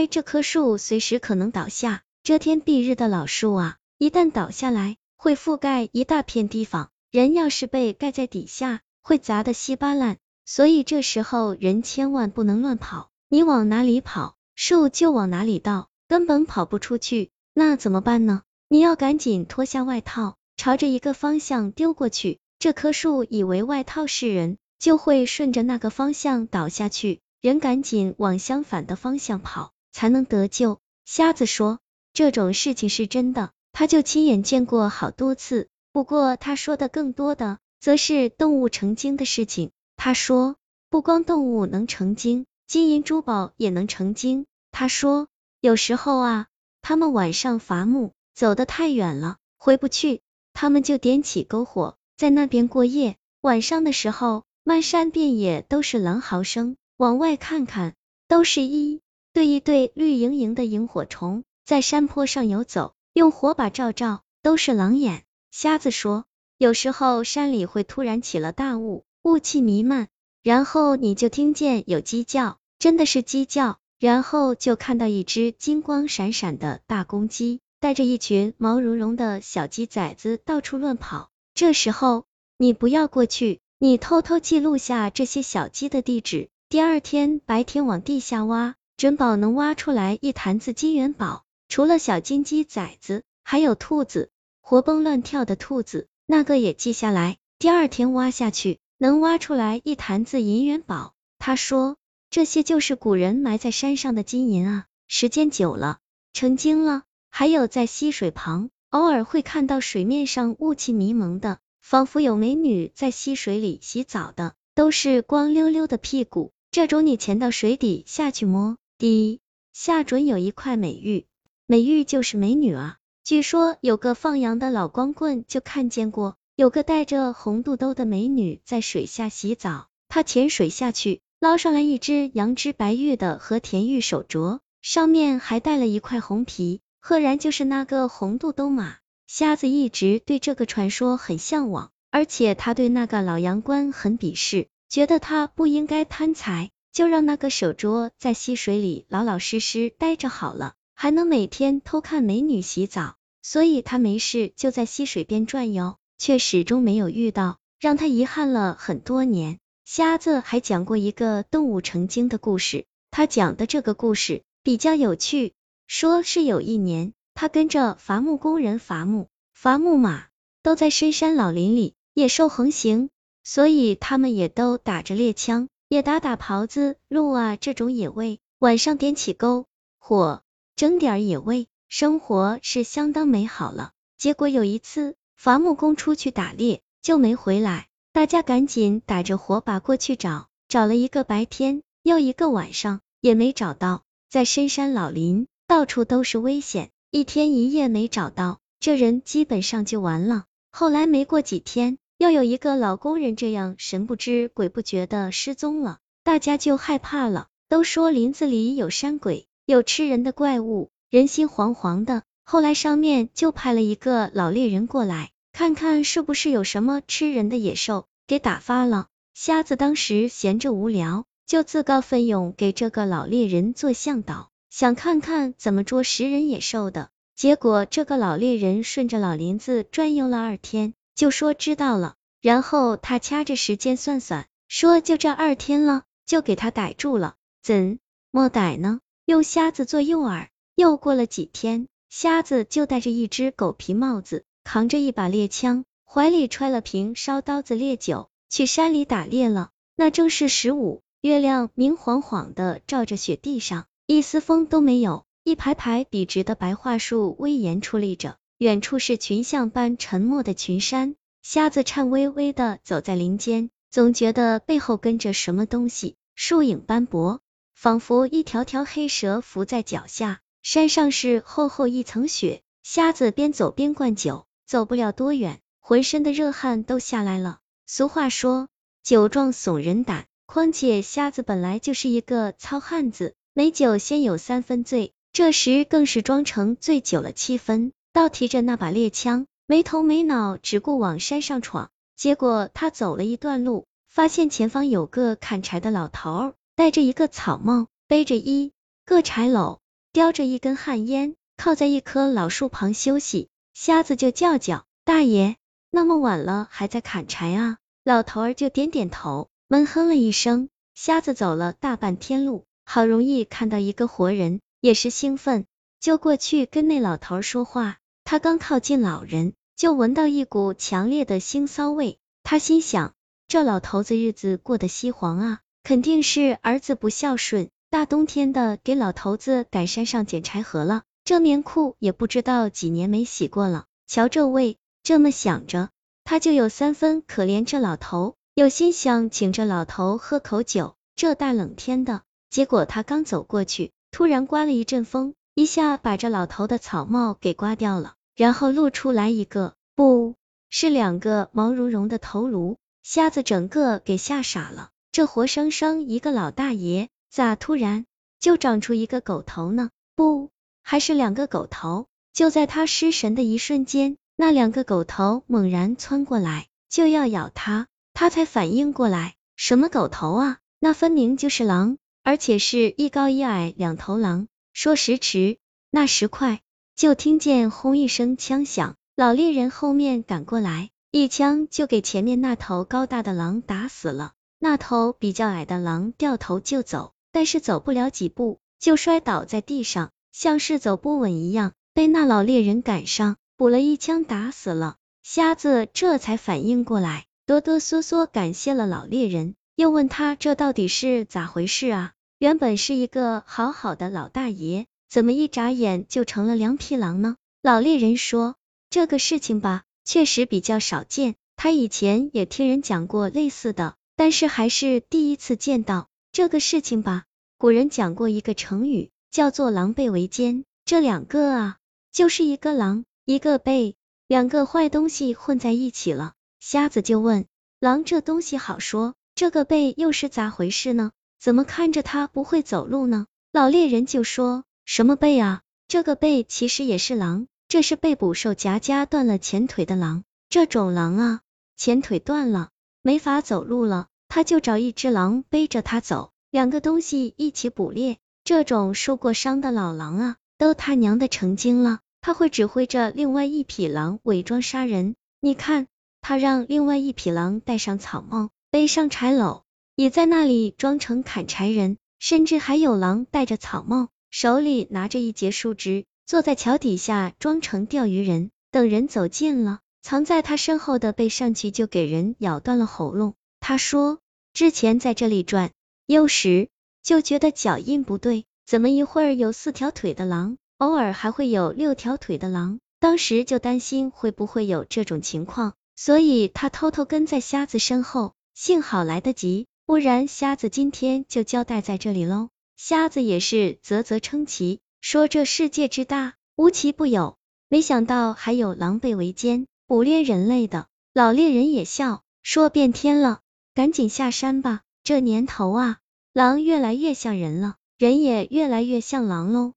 为这棵树随时可能倒下。遮天蔽日的老树啊，一旦倒下来，会覆盖一大片地方。人要是被盖在底下，会砸得稀巴烂。所以这时候人千万不能乱跑，你往哪里跑，树就往哪里倒，根本跑不出去。那怎么办呢？你要赶紧脱下外套，朝着一个方向丢过去。这棵树以为外套是人，就会顺着那个方向倒下去。人赶紧往相反的方向跑，才能得救。瞎子说，这种事情是真的，他就亲眼见过好多次。不过他说的更多的，则是动物成精的事情。他说，不光动物能成精，金银珠宝也能成精。他说，有时候啊，他们晚上伐木。走得太远了，回不去，他们就点起篝火，在那边过夜。晚上的时候，漫山遍野都是狼嚎声，往外看看，都是一对一对绿莹莹的萤火虫在山坡上游走，用火把照照，都是狼眼。瞎子说，有时候山里会突然起了大雾，雾气弥漫，然后你就听见有鸡叫，真的是鸡叫，然后就看到一只金光闪闪的大公鸡。带着一群毛茸茸的小鸡崽子到处乱跑，这时候你不要过去，你偷偷记录下这些小鸡的地址，第二天白天往地下挖，准保能挖出来一坛子金元宝。除了小金鸡崽子，还有兔子，活蹦乱跳的兔子，那个也记下来，第二天挖下去，能挖出来一坛子银元宝。他说，这些就是古人埋在山上的金银啊，时间久了，成精了。还有在溪水旁，偶尔会看到水面上雾气迷蒙的，仿佛有美女在溪水里洗澡的，都是光溜溜的屁股。这种你潜到水底下去摸，第一下准有一块美玉，美玉就是美女啊。据说有个放羊的老光棍就看见过，有个戴着红肚兜的美女在水下洗澡，他潜水下去，捞上来一只羊脂白玉的和田玉手镯，上面还带了一块红皮。赫然就是那个红肚兜马，瞎子一直对这个传说很向往，而且他对那个老羊倌很鄙视，觉得他不应该贪财，就让那个手镯在溪水里老老实实待着好了，还能每天偷看美女洗澡，所以他没事就在溪水边转悠，却始终没有遇到，让他遗憾了很多年。瞎子还讲过一个动物成精的故事，他讲的这个故事比较有趣。说是有一年，他跟着伐木工人伐木，伐木马都在深山老林里，野兽横行，所以他们也都打着猎枪，也打打狍子、鹿啊这种野味，晚上点起篝火，蒸点野味，生活是相当美好了。结果有一次，伐木工出去打猎就没回来，大家赶紧打着火把过去找，找了一个白天又一个晚上，也没找到，在深山老林。到处都是危险，一天一夜没找到，这人基本上就完了。后来没过几天，又有一个老工人这样神不知鬼不觉的失踪了，大家就害怕了，都说林子里有山鬼，有吃人的怪物，人心惶惶的。后来上面就派了一个老猎人过来，看看是不是有什么吃人的野兽给打发了。瞎子当时闲着无聊，就自告奋勇给这个老猎人做向导。想看看怎么捉食人野兽的，结果这个老猎人顺着老林子转悠了二天，就说知道了。然后他掐着时间算算，说就这二天了，就给他逮住了。怎么逮呢？用瞎子做诱饵。又过了几天，瞎子就戴着一只狗皮帽子，扛着一把猎枪，怀里揣了瓶烧刀子烈酒，去山里打猎了。那正是十五，月亮明晃晃的照着雪地上。一丝风都没有，一排排笔直的白桦树威严矗立着，远处是群像般沉默的群山。瞎子颤巍巍的走在林间，总觉得背后跟着什么东西，树影斑驳，仿佛一条条黑蛇伏在脚下。山上是厚厚一层雪，瞎子边走边灌酒，走不了多远，浑身的热汗都下来了。俗话说，酒壮怂人胆，况且瞎子本来就是一个糙汉子。美酒先有三分醉，这时更是装成醉酒了七分，倒提着那把猎枪，没头没脑，只顾往山上闯。结果他走了一段路，发现前方有个砍柴的老头，戴着一个草帽，背着一个柴篓，叼着一根旱烟，靠在一棵老树旁休息。瞎子就叫叫大爷，那么晚了还在砍柴啊？老头儿就点点头，闷哼了一声。瞎子走了大半天路，好容易看到一个活人，也是兴奋，就过去跟那老头说话。他刚靠近老人，就闻到一股强烈的腥臊味。他心想，这老头子日子过得稀黄啊，肯定是儿子不孝顺，大冬天的给老头子赶山上捡柴禾了。这棉裤也不知道几年没洗过了。瞧这味，这么想着，他就有三分可怜这老头。有心想请这老头喝口酒，这大冷天的，结果他刚走过去，突然刮了一阵风，一下把这老头的草帽给刮掉了，然后露出来一个，不是两个毛茸茸的头颅，瞎子整个给吓傻了。这活生生一个老大爷，咋突然就长出一个狗头呢？不，还是两个狗头。就在他失神的一瞬间，那两个狗头猛然窜过来，就要咬他。他才反应过来，什么狗头啊？那分明就是狼，而且是一高一矮两头狼。说时迟，那时快，就听见轰一声枪响，老猎人后面赶过来，一枪就给前面那头高大的狼打死了。那头比较矮的狼掉头就走，但是走不了几步，就摔倒在地上，像是走不稳一样，被那老猎人赶上，补了一枪打死了。瞎子这才反应过来。哆哆嗦嗦感谢了老猎人，又问他这到底是咋回事啊？原本是一个好好的老大爷，怎么一眨眼就成了两匹狼呢？老猎人说，这个事情吧，确实比较少见，他以前也听人讲过类似的，但是还是第一次见到这个事情吧。古人讲过一个成语，叫做狼狈为奸，这两个啊，就是一个狼，一个狈，两个坏东西混在一起了。瞎子就问狼：“这东西好说，这个狈又是咋回事呢？怎么看着他不会走路呢？”老猎人就说：“什么背啊？这个背其实也是狼，这是被捕兽夹夹断了前腿的狼。这种狼啊，前腿断了，没法走路了，他就找一只狼背着他走，两个东西一起捕猎。这种受过伤的老狼啊，都他娘的成精了，他会指挥着另外一匹狼伪装杀人。你看。”他让另外一匹狼戴上草帽，背上柴篓，也在那里装成砍柴人，甚至还有狼戴着草帽，手里拿着一截树枝，坐在桥底下装成钓鱼人，等人走近了，藏在他身后的背上去就给人咬断了喉咙。他说，之前在这里转悠时，就觉得脚印不对，怎么一会儿有四条腿的狼，偶尔还会有六条腿的狼，当时就担心会不会有这种情况。所以他偷偷跟在瞎子身后，幸好来得及，不然瞎子今天就交代在这里喽。瞎子也是啧啧称奇，说这世界之大，无奇不有，没想到还有狼狈为奸、捕猎人类的。老猎人也笑，说变天了，赶紧下山吧。这年头啊，狼越来越像人了，人也越来越像狼喽。